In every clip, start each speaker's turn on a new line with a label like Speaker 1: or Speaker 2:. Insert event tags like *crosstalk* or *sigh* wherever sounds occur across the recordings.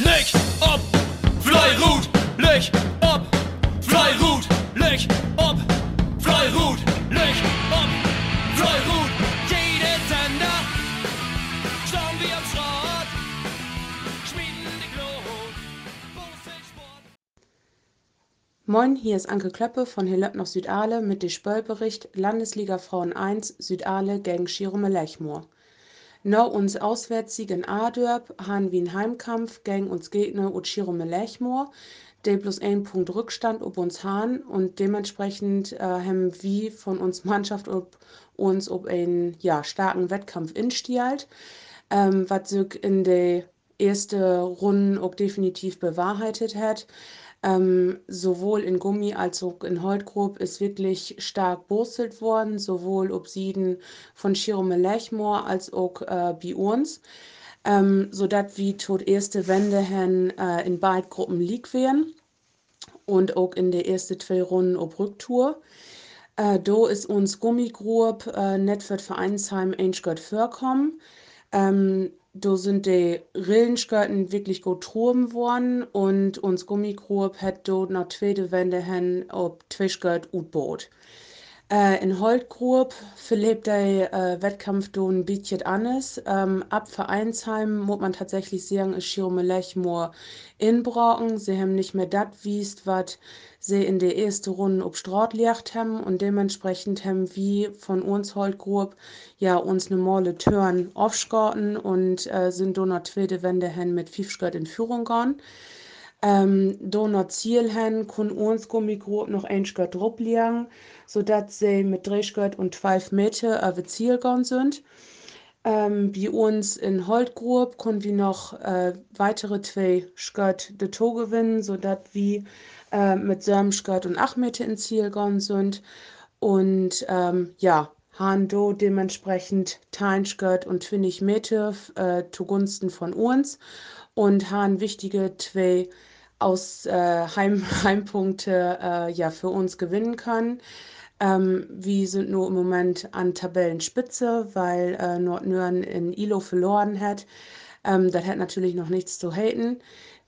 Speaker 1: Leg ob, Fleirut, leg ob, Fleirut, leg ob, Fleirut, leg ob, Fleirut. Jede Sender, schauen wir am Schrott, schmieden die Glut.
Speaker 2: Moin, hier ist Anke Klöppe von Helöp nach Südale mit dem Spöllbericht Landesliga Frauen 1 Südale gegen Schirome Lechmoor. No uns Auswärtssieg in Adörp han wie ein Heimkampf gegen uns Gegner und Schirome Lechmoor, der plus ein Punkt Rückstand ob uns han und dementsprechend äh, haben wir von uns Mannschaft ob uns ob einen ja, starken Wettkampf instialt, ähm, was sich in der erste Runde auch definitiv bewahrheitet hat. Ähm, sowohl in Gummi als auch in Holtgrub ist wirklich stark borstelt worden, sowohl ob Sieden von Chirome Lechmoor als auch äh, bei uns. Ähm, sodass wie tot erste Wende hen äh, in beiden Gruppen liegt werden und auch in der ersten zwei Runden ob Rücktour. Äh, do ist uns Gummigrub äh, net für Vereinsheim Einschgott vorkommen. Ähm, da sind die Rillenskirten wirklich gut truben worden und uns Gummigrub hat dort nach zweite Wende hin ob Twischgurt utboot. Äh, in Holtgrub verlebt der äh, Wettkampf do ein bisschen anders. Ähm, ab Vereinsheim muss man tatsächlich sagen, ist Schirme Lechmoor inbrocken. Sie haben nicht mehr das wiest, was sie in der ersten Runde ob Straat liegt haben und dementsprechend haben wir von uns Holtgrub ja uns eine Male Turn aufschorten und äh, sind do noch zweite Wende hin mit Fiefschgott in Führung gegangen. Ähm, do noch Ziel hin, kun uns Gummigrub noch ein Schgott drauf liegen, sodass sie mit drei Schgott und 12 Meter auf Ziel gegangen sind. Ähm, bei uns in Holtgrub konnten wir noch äh, weitere zwei Schgott de To gewinnen, sodass wir äh, mit sieben Schgott und 8 Meter ins Ziel gegangen sind. Und ähm, ja, haben do dementsprechend 10 Schgott und 20 Meter äh, zugunsten von uns und haben wichtige zwei aus äh, Heim, *laughs* Heimpunkte äh, ja für uns gewinnen können. Ähm, wir sind nur im Moment an Tabellenspitze, weil äh, Nordnören in Ilo verloren hat. Ähm, das hat natürlich noch nichts zu haten.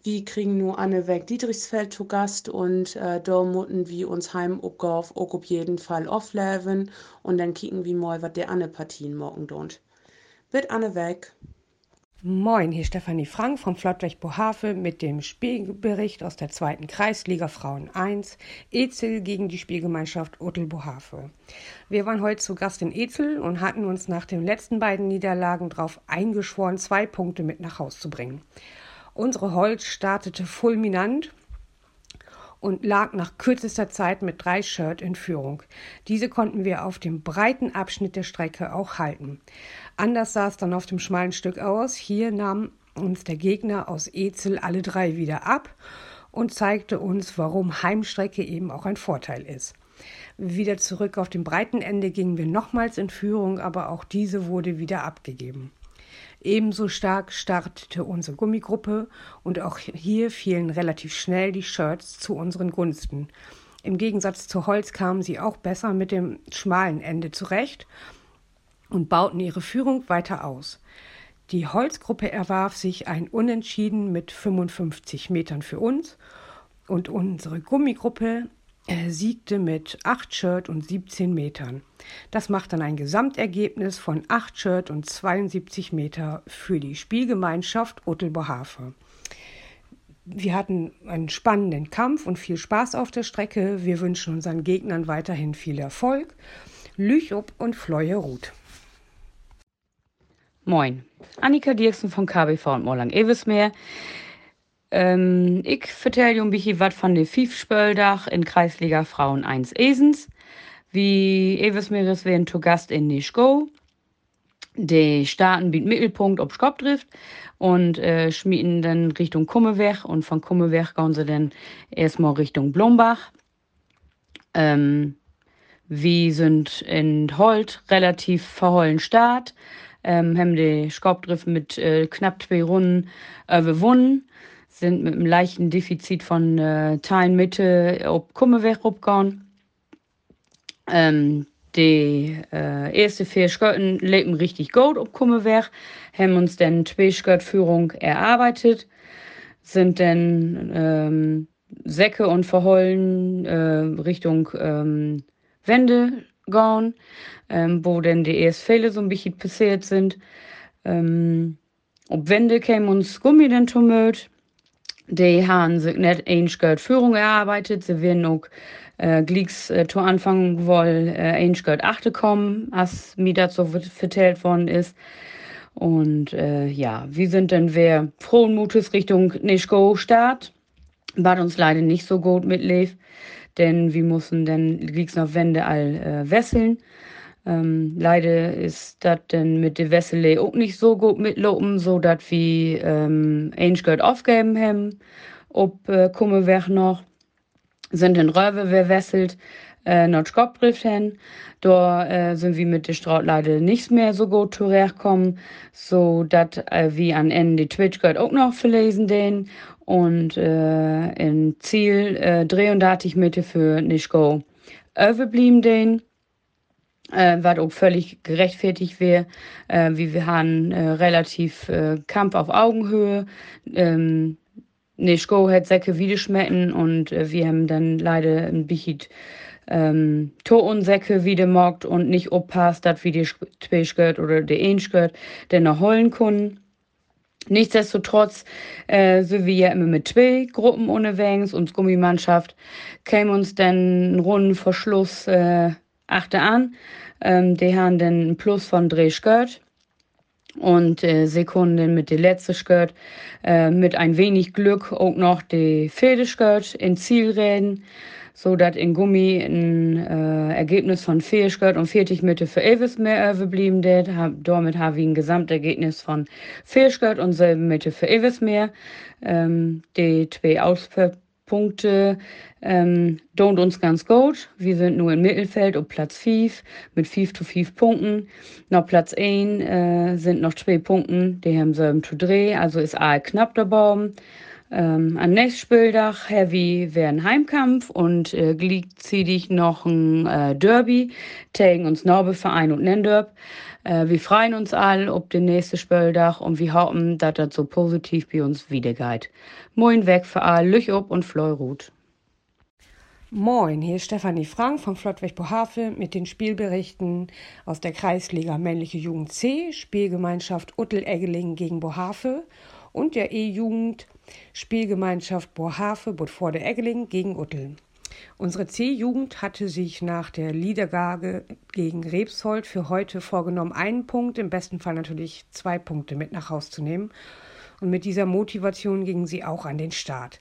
Speaker 2: Wir kriegen nur Anne Weg Dietrichsfeld zu Gast und äh, da mutten wir uns heim auch auf jeden Fall aufleben und dann kicken wir mal, was der Anne Partien morgen tut. Bitte Anne Weg.
Speaker 3: Moin, hier Stefanie Frank vom Flottweg Bohave mit dem Spielbericht aus der zweiten Kreisliga Frauen 1, Ezel gegen die Spielgemeinschaft Otel Bohave. Wir waren heute zu Gast in Ezel und hatten uns nach den letzten beiden Niederlagen darauf eingeschworen, zwei Punkte mit nach Haus zu bringen. Unsere Holz startete fulminant und lag nach kürzester Zeit mit drei Shirt in Führung. Diese konnten wir auf dem breiten Abschnitt der Strecke auch halten. Anders sah es dann auf dem schmalen Stück aus. Hier nahm uns der Gegner aus Ezel alle drei wieder ab und zeigte uns, warum Heimstrecke eben auch ein Vorteil ist. Wieder zurück auf dem breiten Ende gingen wir nochmals in Führung, aber auch diese wurde wieder abgegeben. Ebenso stark startete unsere Gummigruppe und auch hier fielen relativ schnell die Shirts zu unseren Gunsten. Im Gegensatz zu Holz kamen sie auch besser mit dem schmalen Ende zurecht und bauten ihre Führung weiter aus. Die Holzgruppe erwarf sich ein Unentschieden mit 55 Metern für uns und unsere Gummigruppe er siegte mit 8 Shirt und 17 Metern. Das macht dann ein Gesamtergebnis von 8 Shirt und 72 Meter für die Spielgemeinschaft Ottelbohafe. Wir hatten einen spannenden Kampf und viel Spaß auf der Strecke. Wir wünschen unseren Gegnern weiterhin viel Erfolg. Lüchob und Fleuer Ruth.
Speaker 4: Moin, Annika Dirksen von KBV und Morlang Evesmeer. Ähm, ich vertelle ein bisschen was von der Fiefspöldach in Kreisliga Frauen 1 Esens. Wie Eves Meeres werden zu Gast in Nischgo. Die starten mit Mittelpunkt ob Skopdrift und äh, schmieden dann Richtung Kummeweg und von Kummeweg gehen sie dann erstmal Richtung Blombach. Ähm, wir sind in Holt relativ verhollen Start, ähm, haben die Skopdrift mit äh, knapp zwei Runden äh, gewonnen sind mit einem leichten Defizit von äh, Teilen Mitte ob Kummeweg rumgegangen. Ähm, die äh, erste vier Schötten leben richtig gut ob Kummeweg, haben uns dann zwei Schöttführung erarbeitet. sind denn ähm, Säcke und Verhollen äh, Richtung ähm, Wände gegangen, ähm, wo denn die erst Fälle so ein bisschen passiert sind. Ähm, ob Wände kämen uns Gummi denn tumult. Die haben sich nicht ähnlich Führung erarbeitet. Sie werden auch äh, Glicks äh, zu Anfang wohl äh, ähnlich achte kommen, als mir dazu vertellt worden ist. Und äh, ja, wir sind dann wir frohen Mutes Richtung Nischko Start. War uns leider nicht so gut mitlief, denn wir mussten dann Glicks noch Wände all äh, wesseln. Ähm, leider ist das dann mit der Wessel auch nicht so gut mitlopen, so dass wir ähm, Geld aufgeben haben. Ob äh, kommen wir noch, sind in Röwe wir wesselt, äh, noch Skopbrief hin. Da äh, sind wir mit der Straut leider nicht mehr so gut zurechtkommen, so dass äh, wir an Ende die Twitch Geld auch noch verlesen den und äh, in Ziel äh, 33 Meter für nicht go überblieben den äh, was auch völlig gerechtfertigt wäre. Äh, wie wir haben äh, relativ äh, Kampf auf Augenhöhe. Ähm, Nischko hat Säcke wieder schmecken und äh, wir haben dann leider ein bisschen ähm, Säcke wieder mockt und nicht oppasst, dass wie die Speischgört oder der Ähnschgört denn noch holen können. Nichtsdestotrotz, äh, sind wir ja immer mit zwei Gruppen unterwegs. Uns Gummimannschaft käme uns dann runden Verschluss äh, achte an. Ähm, die haben einen Plus von drei Skirt und äh, Sekunden mit der letzten Skirt. Äh, mit ein wenig Glück auch noch die Pferdeskirt in Ziel reden, so dass in Gummi ein äh, Ergebnis von vier Skirt und 40 Mitte für Elvis mehr überblieben ist. Damit haben wir ein Gesamtergebnis von vier Skirt und selben Mitte für Elvis mehr. Ähm, die zwei Ausper Punkte ähm, don't uns ganz gut. Wir sind nur im Mittelfeld auf Platz 5 mit 5 zu 5 Punkten. Noch Platz 1 äh, sind noch zwei Punkte, die haben selben zu drehen, also ist A knapp der Baum. Ähm, am nächsten Spieldach Heavy wäre ein Heimkampf und äh, gleichzeitig noch ein äh, Derby gegen uns Norbeverein und Nendörp. Äh, wir freuen uns alle auf den nächsten Spieldach und wir hoffen, dass das so positiv bei uns wiedergeht. Moin weg für alle, Lüch ob und Fleurut.
Speaker 3: Moin, hier ist Stefanie Frank vom Flottweg Bohave mit den Spielberichten aus der Kreisliga Männliche Jugend C, Spielgemeinschaft Uttel-Eggeling gegen Bohave und der E-Jugend Spielgemeinschaft Bohave Budforde Eggeling gegen Uttel. Unsere C-Jugend hatte sich nach der Liedergage gegen Rebsold für heute vorgenommen, einen Punkt, im besten Fall natürlich zwei Punkte mit nach Haus zu nehmen. Und mit dieser Motivation gingen sie auch an den Start.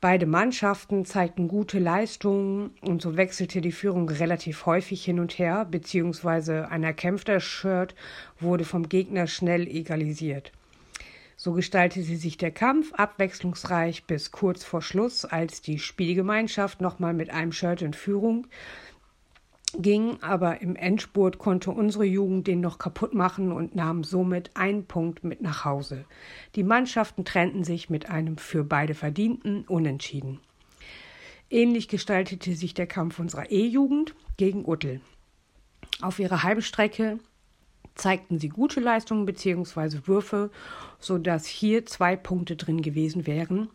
Speaker 3: Beide Mannschaften zeigten gute Leistungen und so wechselte die Führung relativ häufig hin und her, beziehungsweise ein erkämpfter Shirt wurde vom Gegner schnell egalisiert. So gestaltete sich der Kampf abwechslungsreich bis kurz vor Schluss, als die Spielgemeinschaft nochmal mit einem Shirt in Führung ging, aber im Endspurt konnte unsere Jugend den noch kaputt machen und nahm somit einen Punkt mit nach Hause. Die Mannschaften trennten sich mit einem für beide verdienten Unentschieden. Ähnlich gestaltete sich der Kampf unserer E-Jugend gegen Uttel. Auf ihrer Heimstrecke zeigten sie gute Leistungen bzw. Würfe, sodass hier zwei Punkte drin gewesen wären.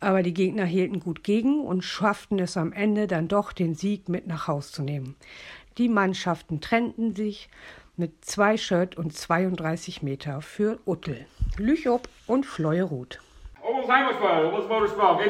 Speaker 3: Aber die Gegner hielten gut gegen und schafften es am Ende dann doch, den Sieg mit nach Haus zu nehmen. Die Mannschaften trennten sich mit zwei Shirt und 32 Meter für Uttel, Lüchow und Fleueroth. Obers Heimatball, Obers Fleueroth!